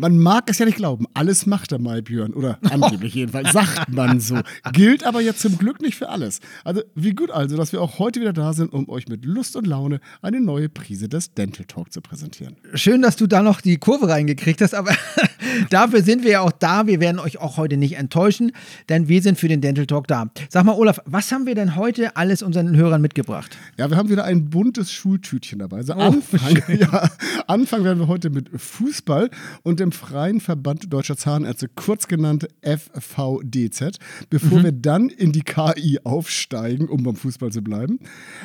Man mag es ja nicht glauben, alles macht der Maibjörn. Oder angeblich jedenfalls, sagt man so. Gilt aber jetzt zum Glück nicht für alles. Also, wie gut also, dass wir auch heute wieder da sind, um euch mit Lust und Laune eine neue Prise des Dental Talk zu präsentieren. Schön, dass du da noch die Kurve reingekriegt hast, aber dafür sind wir ja auch da. Wir werden euch auch heute nicht enttäuschen, denn wir sind für den Dental Talk da. Sag mal, Olaf, was haben wir denn heute alles unseren Hörern mitgebracht? Ja, wir haben wieder ein buntes Schultütchen dabei. Also oh, Anfang, ja, Anfang werden wir heute mit Fußball und dem dem Freien Verband Deutscher Zahnärzte, kurz genannt FVDZ, bevor mhm. wir dann in die KI aufsteigen, um beim Fußball zu bleiben.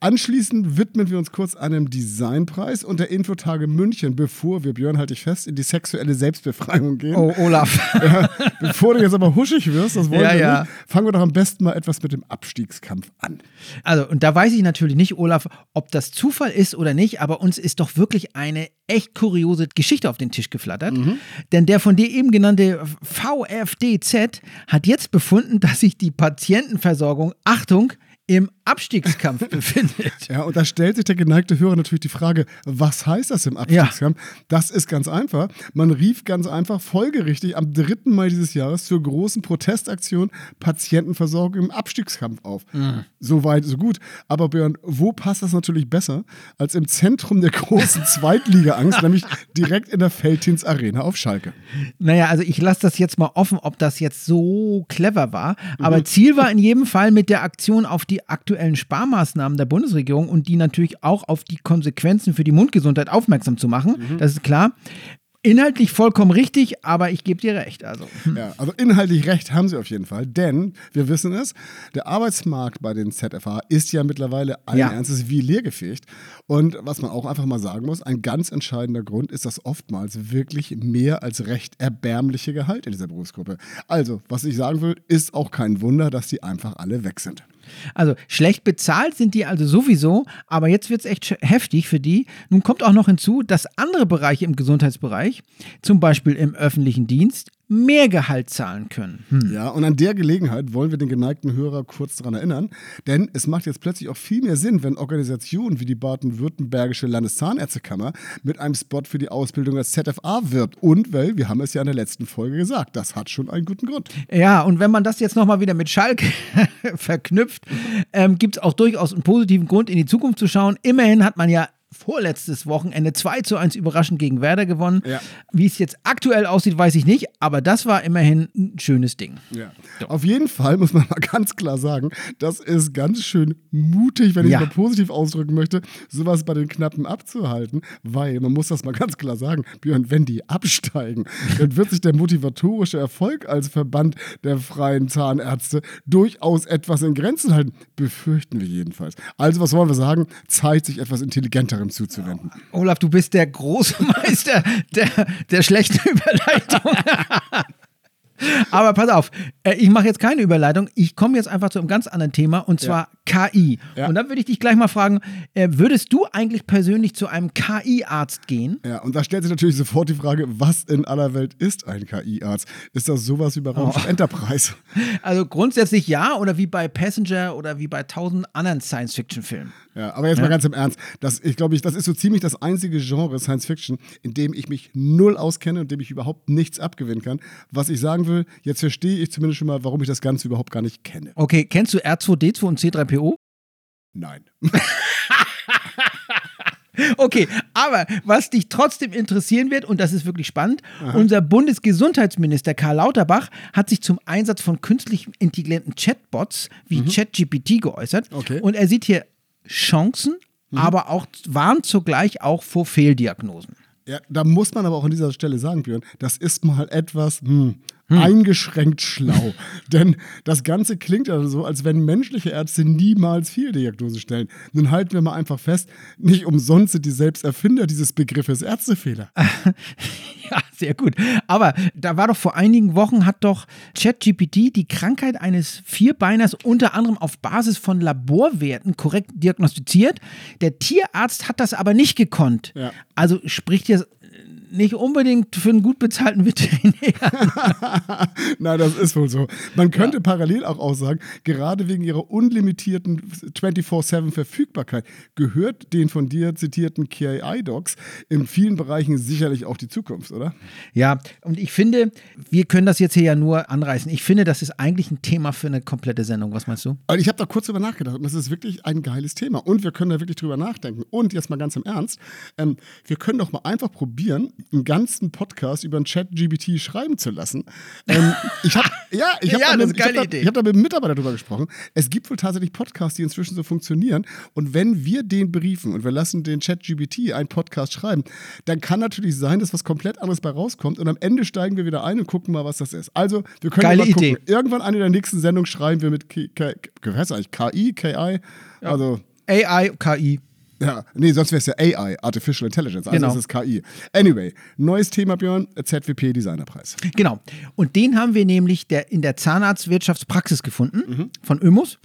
Anschließend widmen wir uns kurz einem Designpreis und der Infotage München, bevor wir, Björn, halte ich fest, in die sexuelle Selbstbefreiung gehen. Oh, Olaf. Ja, bevor du jetzt aber huschig wirst, das wollen ja, wir ja. nicht, fangen wir doch am besten mal etwas mit dem Abstiegskampf an. Also, und da weiß ich natürlich nicht, Olaf, ob das Zufall ist oder nicht, aber uns ist doch wirklich eine echt kuriose Geschichte auf den Tisch geflattert. Mhm. Denn der von dir eben genannte VFDZ hat jetzt befunden, dass sich die Patientenversorgung, Achtung, im Abstiegskampf befindet. Ja, und da stellt sich der geneigte Hörer natürlich die Frage, was heißt das im Abstiegskampf? Ja. Das ist ganz einfach. Man rief ganz einfach folgerichtig am 3. Mai dieses Jahres zur großen Protestaktion Patientenversorgung im Abstiegskampf auf. Mhm. So weit, so gut. Aber Björn, wo passt das natürlich besser als im Zentrum der großen Zweitliga-Angst, nämlich direkt in der Feldhins Arena auf Schalke? Naja, also ich lasse das jetzt mal offen, ob das jetzt so clever war. Aber mhm. Ziel war in jedem Fall mit der Aktion auf die aktuelle aktuellen Sparmaßnahmen der Bundesregierung und die natürlich auch auf die Konsequenzen für die Mundgesundheit aufmerksam zu machen. Mhm. Das ist klar. Inhaltlich vollkommen richtig, aber ich gebe dir recht. Also. Ja, also inhaltlich recht haben sie auf jeden Fall, denn wir wissen es, der Arbeitsmarkt bei den ZFA ist ja mittlerweile allen ja. Ernstes wie leergefegt. Und was man auch einfach mal sagen muss, ein ganz entscheidender Grund ist das oftmals wirklich mehr als recht erbärmliche Gehalt in dieser Berufsgruppe. Also, was ich sagen will, ist auch kein Wunder, dass die einfach alle weg sind. Also schlecht bezahlt sind die also sowieso, aber jetzt wird es echt heftig für die. Nun kommt auch noch hinzu, dass andere Bereiche im Gesundheitsbereich, zum Beispiel im öffentlichen Dienst, mehr Gehalt zahlen können. Hm. Ja, und an der Gelegenheit wollen wir den geneigten Hörer kurz daran erinnern, denn es macht jetzt plötzlich auch viel mehr Sinn, wenn Organisationen wie die Baden-Württembergische Landeszahnärztekammer mit einem Spot für die Ausbildung als ZFA wirbt. Und weil, wir haben es ja in der letzten Folge gesagt, das hat schon einen guten Grund. Ja, und wenn man das jetzt nochmal wieder mit Schalke verknüpft, ähm, gibt es auch durchaus einen positiven Grund, in die Zukunft zu schauen. Immerhin hat man ja vorletztes Wochenende 2 zu 1 überraschend gegen Werder gewonnen. Ja. Wie es jetzt aktuell aussieht, weiß ich nicht, aber das war immerhin ein schönes Ding. Ja. So. Auf jeden Fall muss man mal ganz klar sagen, das ist ganz schön mutig, wenn ich ja. es mal positiv ausdrücken möchte, sowas bei den Knappen abzuhalten, weil man muss das mal ganz klar sagen, Björn, wenn die absteigen, dann wird sich der motivatorische Erfolg als Verband der freien Zahnärzte durchaus etwas in Grenzen halten. Befürchten wir jedenfalls. Also, was wollen wir sagen? Zeigt sich etwas intelligenter anderem zuzuwenden. Olaf, du bist der große Meister der, der schlechten Überleitung. Aber pass auf, äh, ich mache jetzt keine Überleitung. Ich komme jetzt einfach zu einem ganz anderen Thema und zwar ja. KI. Ja. Und dann würde ich dich gleich mal fragen: äh, Würdest du eigentlich persönlich zu einem KI-Arzt gehen? Ja, und da stellt sich natürlich sofort die Frage: Was in aller Welt ist ein KI-Arzt? Ist das sowas wie bei Raumschiff oh. Enterprise? Also grundsätzlich ja, oder wie bei Passenger oder wie bei tausend anderen Science-Fiction-Filmen. Ja, aber jetzt ja. mal ganz im Ernst. Das, ich glaube, das ist so ziemlich das einzige Genre Science Fiction, in dem ich mich null auskenne und dem ich überhaupt nichts abgewinnen kann. Was ich sagen will, jetzt verstehe ich zumindest schon mal, warum ich das Ganze überhaupt gar nicht kenne. Okay, kennst du R2D2 und C3PO? Nein. Okay, aber was dich trotzdem interessieren wird, und das ist wirklich spannend, Aha. unser Bundesgesundheitsminister Karl Lauterbach hat sich zum Einsatz von künstlich intelligenten Chatbots wie mhm. ChatGPT geäußert. Okay. Und er sieht hier Chancen, mhm. aber auch warnt zugleich auch vor Fehldiagnosen. Ja, da muss man aber auch an dieser Stelle sagen, Björn, das ist mal etwas, hm, hm. eingeschränkt schlau. Denn das Ganze klingt ja so, als wenn menschliche Ärzte niemals Fehldiagnose stellen. Nun halten wir mal einfach fest, nicht umsonst sind die Selbsterfinder dieses Begriffes Ärztefehler. ja, sehr gut. Aber da war doch vor einigen Wochen, hat doch ChatGPT die Krankheit eines Vierbeiners unter anderem auf Basis von Laborwerten korrekt diagnostiziert. Der Tierarzt hat das aber nicht gekonnt. Ja. Also spricht jetzt nicht unbedingt für einen gut bezahlten Veterinär. Nein, das ist wohl so. Man könnte ja. parallel auch aussagen, gerade wegen ihrer unlimitierten 24-7 Verfügbarkeit gehört den von dir zitierten KI-Docs in vielen Bereichen sicherlich auch die Zukunft, oder? Ja, und ich finde, wir können das jetzt hier ja nur anreißen. Ich finde, das ist eigentlich ein Thema für eine komplette Sendung. Was meinst du? Also ich habe da kurz drüber nachgedacht und das ist wirklich ein geiles Thema. Und wir können da wirklich drüber nachdenken. Und jetzt mal ganz im Ernst, ähm, wir können doch mal einfach probieren, einen ganzen Podcast über ein Chat-GBT schreiben zu lassen. Ähm, ich habe ja, ich habe ja, da, mit, hab da, hab da mit einem Mitarbeiter drüber gesprochen. Es gibt wohl tatsächlich Podcasts, die inzwischen so funktionieren. Und wenn wir den briefen und wir lassen den Chat-GBT einen Podcast schreiben, dann kann natürlich sein, dass was komplett anderes bei rauskommt. Und am Ende steigen wir wieder ein und gucken mal, was das ist. Also, wir können Geile mal gucken. Idee. Irgendwann eine der nächsten Sendungen schreiben wir mit K K K heißt eigentlich KI, KI. Ja. Also AI, KI. Ja, nee, sonst wäre es ja AI, Artificial Intelligence. Also Genau. es ist KI. Anyway, neues Thema, Björn, ZWP Designerpreis. Genau. Und den haben wir nämlich der, in der Zahnarztwirtschaftspraxis gefunden von Ömus.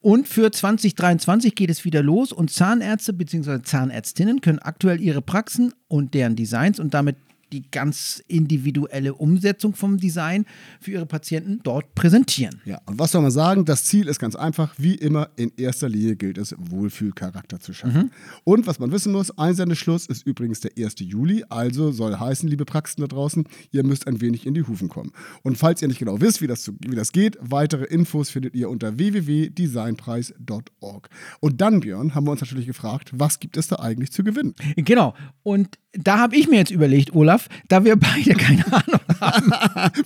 Und für 2023 geht es wieder los und Zahnärzte bzw. Zahnärztinnen können aktuell ihre Praxen und deren Designs und damit die ganz individuelle Umsetzung vom Design für ihre Patienten dort präsentieren. Ja, und was soll man sagen? Das Ziel ist ganz einfach. Wie immer, in erster Linie gilt es, Wohlfühlcharakter zu schaffen. Und was man wissen muss, Einsendeschluss ist übrigens der 1. Juli. Also soll heißen, liebe Praxen da draußen, ihr müsst ein wenig in die Hufen kommen. Und falls ihr nicht genau wisst, wie das, zu- wie das geht, weitere Infos findet ihr unter www.designpreis.org. Und dann, Björn, haben wir uns natürlich gefragt, was gibt es da eigentlich zu gewinnen? Genau. Und da habe ich mir jetzt überlegt, Olaf, da wir beide keine Ahnung haben,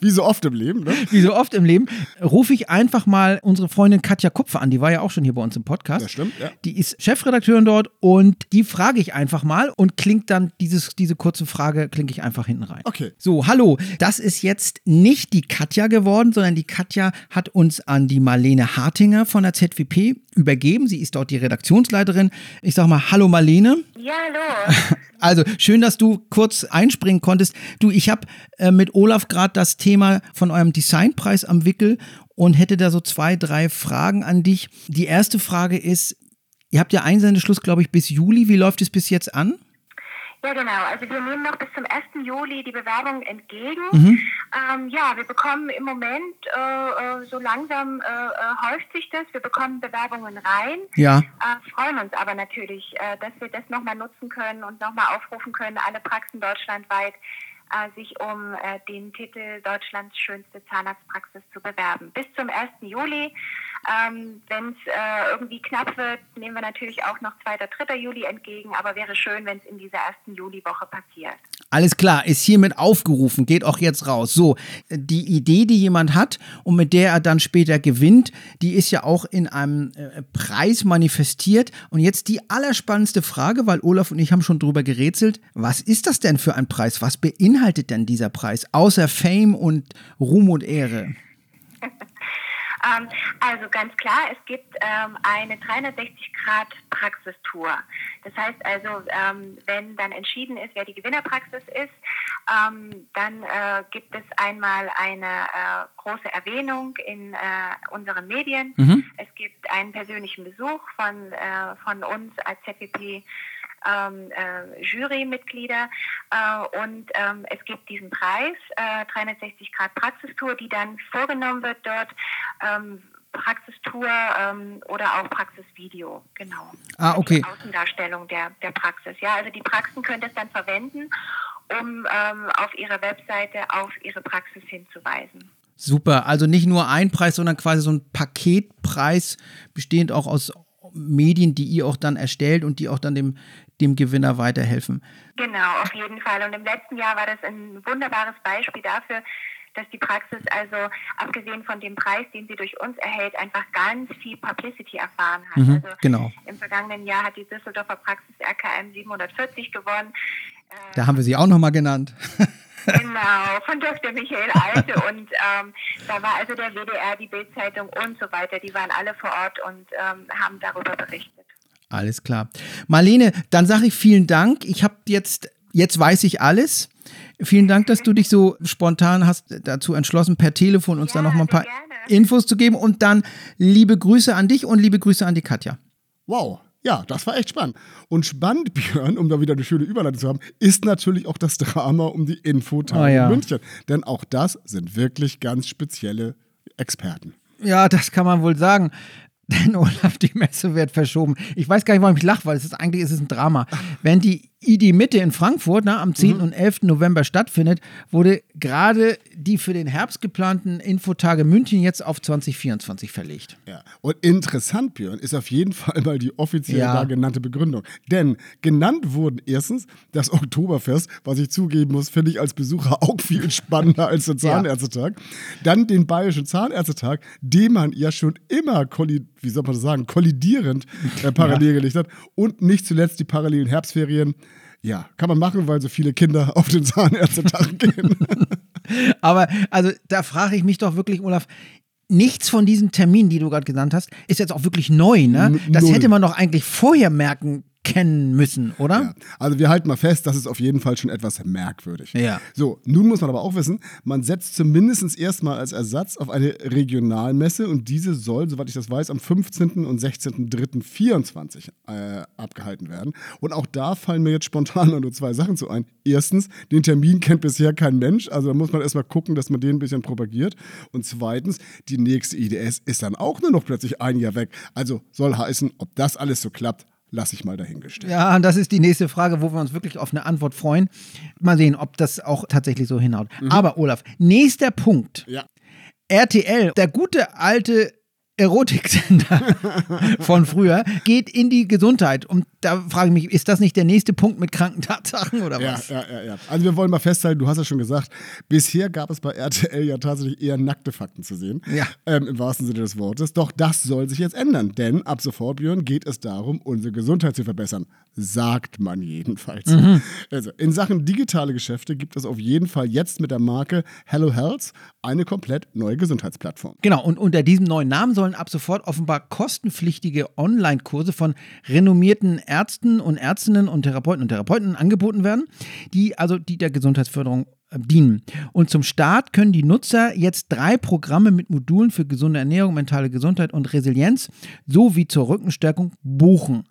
Wie so oft im Leben, ne? wie so oft im Leben, rufe ich einfach mal unsere Freundin Katja Kupfer an. Die war ja auch schon hier bei uns im Podcast. Das stimmt, ja. Die ist Chefredakteurin dort und die frage ich einfach mal und klingt dann dieses, diese kurze Frage, klinke ich einfach hinten rein. Okay. So, hallo. Das ist jetzt nicht die Katja geworden, sondern die Katja hat uns an die Marlene Hartinger von der ZWP übergeben. Sie ist dort die Redaktionsleiterin. Ich sag mal, hallo Marlene. Ja, hallo. Also schön, dass du kurz einspringen konntest. Du, ich habe äh, mit Olaf gerade das Thema von eurem Designpreis am Wickel und hätte da so zwei, drei Fragen an dich. Die erste Frage ist, ihr habt ja Einsendeschluss, glaube ich, bis Juli. Wie läuft es bis jetzt an? Ja, genau. Also wir nehmen noch bis zum 1. Juli die Bewerbung entgegen. Mhm. Ähm, ja, wir bekommen im Moment, äh, äh, so langsam äh, äh, häuft sich das. Wir bekommen Bewerbungen rein. Ja. Äh, freuen uns aber natürlich, äh, dass wir das nochmal nutzen können und nochmal aufrufen können, alle Praxen deutschlandweit sich um den Titel Deutschlands schönste Zahnarztpraxis zu bewerben. Bis zum 1. Juli. Ähm, Wenn es äh, irgendwie knapp wird, nehmen wir natürlich auch noch 2. 3. Juli entgegen, aber wäre schön, wenn es in dieser ersten Juliwoche passiert. Alles klar, ist hiermit aufgerufen, geht auch jetzt raus. So, die Idee, die jemand hat und mit der er dann später gewinnt, die ist ja auch in einem äh, Preis manifestiert. Und jetzt die allerspannendste Frage, weil Olaf und ich haben schon drüber gerätselt. Was ist das denn für ein Preis? Was beinhaltet denn dieser Preis? Außer Fame und Ruhm und Ehre. Ähm, also ganz klar, es gibt ähm, eine 360-Grad-Praxistour. Das heißt also, ähm, wenn dann entschieden ist, wer die Gewinnerpraxis ist, ähm, dann äh, gibt es einmal eine äh, große Erwähnung in äh, unseren Medien. Es gibt einen persönlichen Besuch von, äh, von uns als ZWP ähm, äh, Jurymitglieder äh, und ähm, es gibt diesen Preis, äh, 360 Grad Praxistour, die dann vorgenommen wird dort. Ähm, Praxistour ähm, oder auch Praxisvideo, genau. Ah, okay. Die Außendarstellung der, der Praxis. Ja, also die Praxen können das dann verwenden, um ähm, auf ihrer Webseite auf ihre Praxis hinzuweisen. Super, also nicht nur ein Preis, sondern quasi so ein Paketpreis, bestehend auch aus Medien, die ihr auch dann erstellt und die auch dann dem, dem Gewinner weiterhelfen. Genau, auf jeden Fall. Und im letzten Jahr war das ein wunderbares Beispiel dafür, dass die Praxis also abgesehen von dem Preis, den sie durch uns erhält, einfach ganz viel Publicity erfahren hat. Mhm, also genau. Im vergangenen Jahr hat die Düsseldorfer Praxis RKM 740 gewonnen. Da haben wir sie auch nochmal genannt. Genau, von Dr. Michael Alte und ähm, da war also der WDR, die Bildzeitung und so weiter, die waren alle vor Ort und ähm, haben darüber berichtet. Alles klar. Marlene, dann sage ich vielen Dank. Ich habe jetzt, jetzt weiß ich alles. Vielen Dank, dass du dich so spontan hast dazu entschlossen, per Telefon uns Ja, dann noch mal ein paar gerne. Infos zu geben. Und dann liebe Grüße an dich und liebe Grüße an die Katja. Wow. Ja, das war echt spannend. Und spannend, Björn, um da wieder eine schöne Überleitung zu haben, ist natürlich auch das Drama um die Infotage Oh ja. in München. Denn auch das sind wirklich ganz spezielle Experten. Ja, das kann man wohl sagen. Denn Olaf, die Messe wird verschoben. Ich weiß gar nicht, warum ich lache, weil es ist eigentlich ist es ein Drama. Wenn die ID Mitte in Frankfurt na, am 10. und 11. November stattfindet, wurde gerade die für den Herbst geplanten Infotage München jetzt auf 2024 verlegt. Ja. Und interessant, Björn, ist auf jeden Fall mal die offiziell Ja. da genannte Begründung. Denn genannt wurden erstens das Oktoberfest, was ich zugeben muss, finde ich als Besucher auch viel spannender als der Zahnärztetag. Dann den Bayerischen Zahnärztetag, den man ja schon immer, wie soll man das sagen, kollidierend äh, parallel gelegt hat. Und nicht zuletzt die parallelen Herbstferien. Ja, kann man machen, weil so viele Kinder auf den Zahnärztetag gehen. Aber also da frage ich mich doch wirklich, Olaf, nichts von diesen Terminen, die du gerade genannt hast, ist jetzt auch wirklich neu, ne? Das null. hätte man doch eigentlich vorher merken kennen müssen, oder? Ja. Also wir halten mal fest, das ist auf jeden Fall schon etwas merkwürdig. Ja. So, nun muss man aber auch wissen, man setzt zumindest erstmal als Ersatz auf eine Regionalmesse und diese soll, soweit ich das weiß, am 15. und 16.03.24 äh, abgehalten werden. Und auch da fallen mir jetzt spontan nur zwei Sachen zu ein. Erstens, den Termin kennt bisher kein Mensch, also da muss man erstmal gucken, dass man den ein bisschen propagiert. Und zweitens, die nächste IDS ist dann auch nur noch plötzlich ein Jahr weg. Also soll heißen, ob das alles so klappt, lasse ich mal dahingestellt. Ja, und das ist die nächste Frage, wo wir uns wirklich auf eine Antwort freuen. Mal sehen, ob das auch tatsächlich so hinhaut. Aber Olaf, nächster Punkt. Ja. RTL, der gute alte Erotiksender von früher, geht in die Gesundheit. Und da frage ich mich, ist das nicht der nächste Punkt mit kranken Tatsachen oder Ja, was? ja, ja, ja. Also wir wollen mal festhalten, du hast ja schon gesagt, bisher gab es bei RTL ja tatsächlich eher nackte Fakten zu sehen. Ja. Ähm, Im wahrsten Sinne des Wortes. Doch das soll sich jetzt ändern, denn ab sofort, Björn, geht es darum, unsere Gesundheit zu verbessern. Sagt man jedenfalls. Mhm. Also in Sachen digitale Geschäfte gibt es auf jeden Fall jetzt mit der Marke Hello Health eine komplett neue Gesundheitsplattform. Genau, und unter diesem neuen Namen sollen ab sofort offenbar kostenpflichtige Online-Kurse von renommierten Ärzten und Ärztinnen und Therapeuten und Therapeuten angeboten werden, die also die der Gesundheitsförderung äh, dienen. Und zum Start können die Nutzer jetzt drei Programme mit Modulen für gesunde Ernährung, mentale Gesundheit und Resilienz sowie zur Rückenstärkung buchen.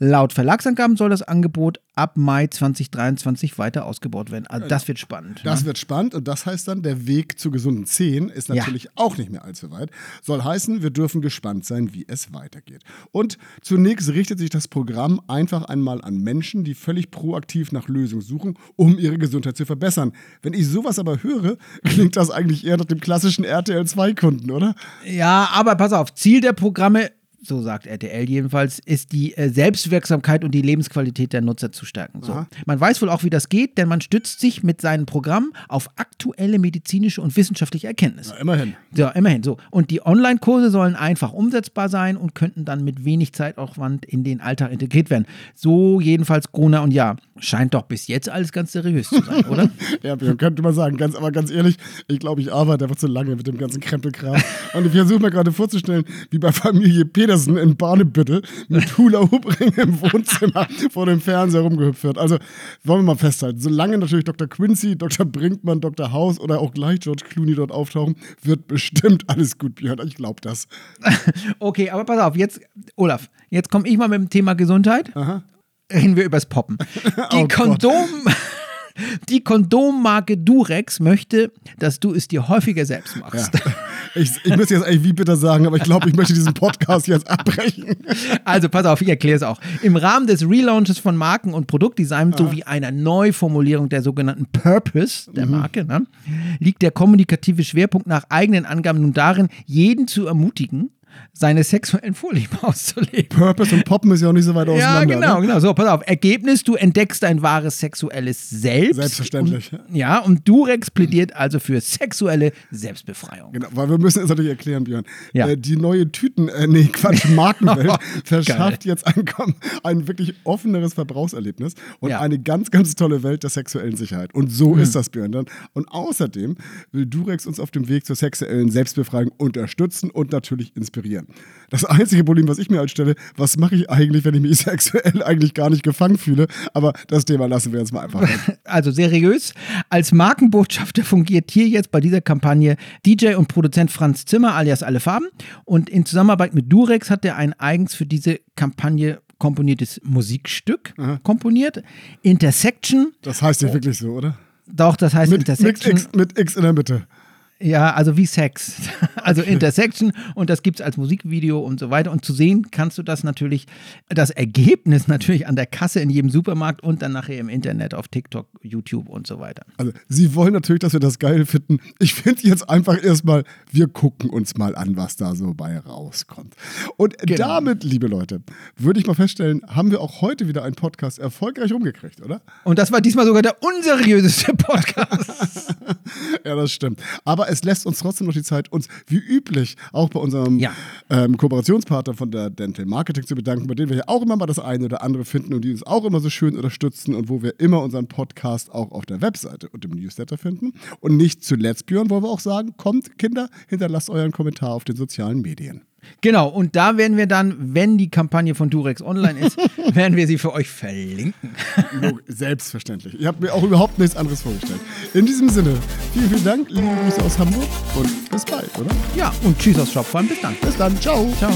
Laut Verlagsangaben soll das Angebot ab Mai 2023 weiter ausgebaut werden. Also das wird spannend. Das ne? wird spannend und das heißt dann, der Weg zu gesunden Zehen ist Ja. natürlich auch nicht mehr allzu weit. Soll heißen, wir dürfen gespannt sein, wie es weitergeht. Und zunächst richtet sich das Programm einfach einmal an Menschen, die völlig proaktiv nach Lösungen suchen, um ihre Gesundheit zu verbessern. Wenn ich sowas aber höre, klingt das eigentlich eher nach dem klassischen RTL 2-Kunden, oder? Ja, aber pass auf, Ziel der Programme, so sagt RTL jedenfalls, ist die äh, Selbstwirksamkeit und die Lebensqualität der Nutzer zu stärken. So. Man weiß wohl auch, wie das geht, denn man stützt sich mit seinen Programmen auf aktuelle medizinische und wissenschaftliche Erkenntnisse. Na, immerhin. Ja, immerhin so. Und die Online-Kurse sollen einfach umsetzbar sein und könnten dann mit wenig Zeitaufwand in den Alltag integriert werden. So jedenfalls Gruner und ja. Scheint doch bis jetzt alles ganz seriös zu sein, oder? Ja, könnte man sagen. Ganz, aber ganz ehrlich, ich glaube, ich arbeite einfach zu lange mit dem ganzen Krempelkram. Und ich versuche mir gerade vorzustellen, wie bei Familie Petersen in Barnebüttel mit Hula-Hoop-Ring im Wohnzimmer vor dem Fernseher rumgehüpft wird. Also wollen wir mal festhalten, solange natürlich Dr. Quincy, Dr. Brinkmann, Dr. House oder auch gleich George Clooney dort auftauchen, wird bestimmt alles gut, Björn. Ich glaube das. Okay, aber pass auf, jetzt, Olaf, jetzt komme ich mal mit dem Thema Gesundheit. Reden wir übers Poppen. Die Oh Gott. Kondom. Die Kondommarke Durex möchte, dass du es dir häufiger selbst machst. Ich, ich müsste jetzt eigentlich wie bitte sagen, aber ich glaube, ich möchte diesen Podcast jetzt abbrechen. Also pass auf, ich erkläre es auch. Im Rahmen des Relaunches von Marken- und Produktdesign sowie einer Neuformulierung der sogenannten Purpose der Marke ne, liegt der kommunikative Schwerpunkt nach eigenen Angaben nun darin, jeden zu ermutigen, seine sexuellen Vorlieben auszuleben. Purpose und Poppen ist ja auch nicht so weit Ja, auseinander. genau, Ne? genau. So, pass auf. Ergebnis, du entdeckst dein wahres sexuelles Selbst. Selbstverständlich. Und, ja, und Durex plädiert also für sexuelle Selbstbefreiung. Genau, weil wir müssen es natürlich erklären, Björn. Ja. Äh, die neue Tüten, äh, nee, Quatsch, Markenwelt verschafft jetzt ein, ein wirklich offeneres Verbrauchserlebnis und Ja. eine ganz, ganz tolle Welt der sexuellen Sicherheit. Und so Mhm. ist das, Björn. Dann. Und außerdem will Durex uns auf dem Weg zur sexuellen Selbstbefreiung unterstützen und natürlich inspirieren. Das einzige Problem, was ich mir halt stelle, was mache ich eigentlich, wenn ich mich sexuell eigentlich gar nicht gefangen fühle? Aber das Thema lassen wir jetzt mal einfach. Also seriös. Als Markenbotschafter fungiert hier jetzt bei dieser Kampagne DJ und Produzent Franz Zimmer alias Alle Farben. Und in Zusammenarbeit mit Durex hat er ein eigens für diese Kampagne komponiertes Musikstück komponiert. Intersection. Das heißt ja wirklich so, oder? Doch, das heißt Mit, Intersection. mit, X, mit X in der Mitte. Ja, also wie Sex. Also Intersection und das gibt es als Musikvideo und so weiter. Und zu sehen kannst du das natürlich, das Ergebnis natürlich an der Kasse in jedem Supermarkt und dann nachher im Internet auf TikTok, YouTube und so weiter. Also, Sie wollen natürlich, dass wir das geil finden. Ich finde jetzt einfach erstmal, wir gucken uns mal an, was da so bei rauskommt. Und Genau. damit, liebe Leute, würde ich mal feststellen, haben wir auch heute wieder einen Podcast erfolgreich umgekriegt, oder? Und das war diesmal sogar der unseriöseste Podcast. Ja, das stimmt. Aber es lässt uns trotzdem noch die Zeit, uns wie üblich auch bei unserem Ja. ähm, Kooperationspartner von der Dental Marketing zu bedanken, bei denen wir ja auch immer mal das eine oder andere finden und die uns auch immer so schön unterstützen und wo wir immer unseren Podcast auch auf der Webseite und im Newsletter finden. Und nicht zuletzt, Björn, wollen wir auch sagen, kommt, Kinder, hinterlasst euren Kommentar auf den sozialen Medien. Genau, und da werden wir dann, wenn die Kampagne von Durex online ist, werden wir sie für euch verlinken. Selbstverständlich. Ich habe mir auch überhaupt nichts anderes vorgestellt. In diesem Sinne, vielen, vielen Dank, liebe Grüße aus Hamburg und bis bald, oder? Ja, und tschüss aus Shopfarm. Bis dann. Bis dann, ciao. Ciao.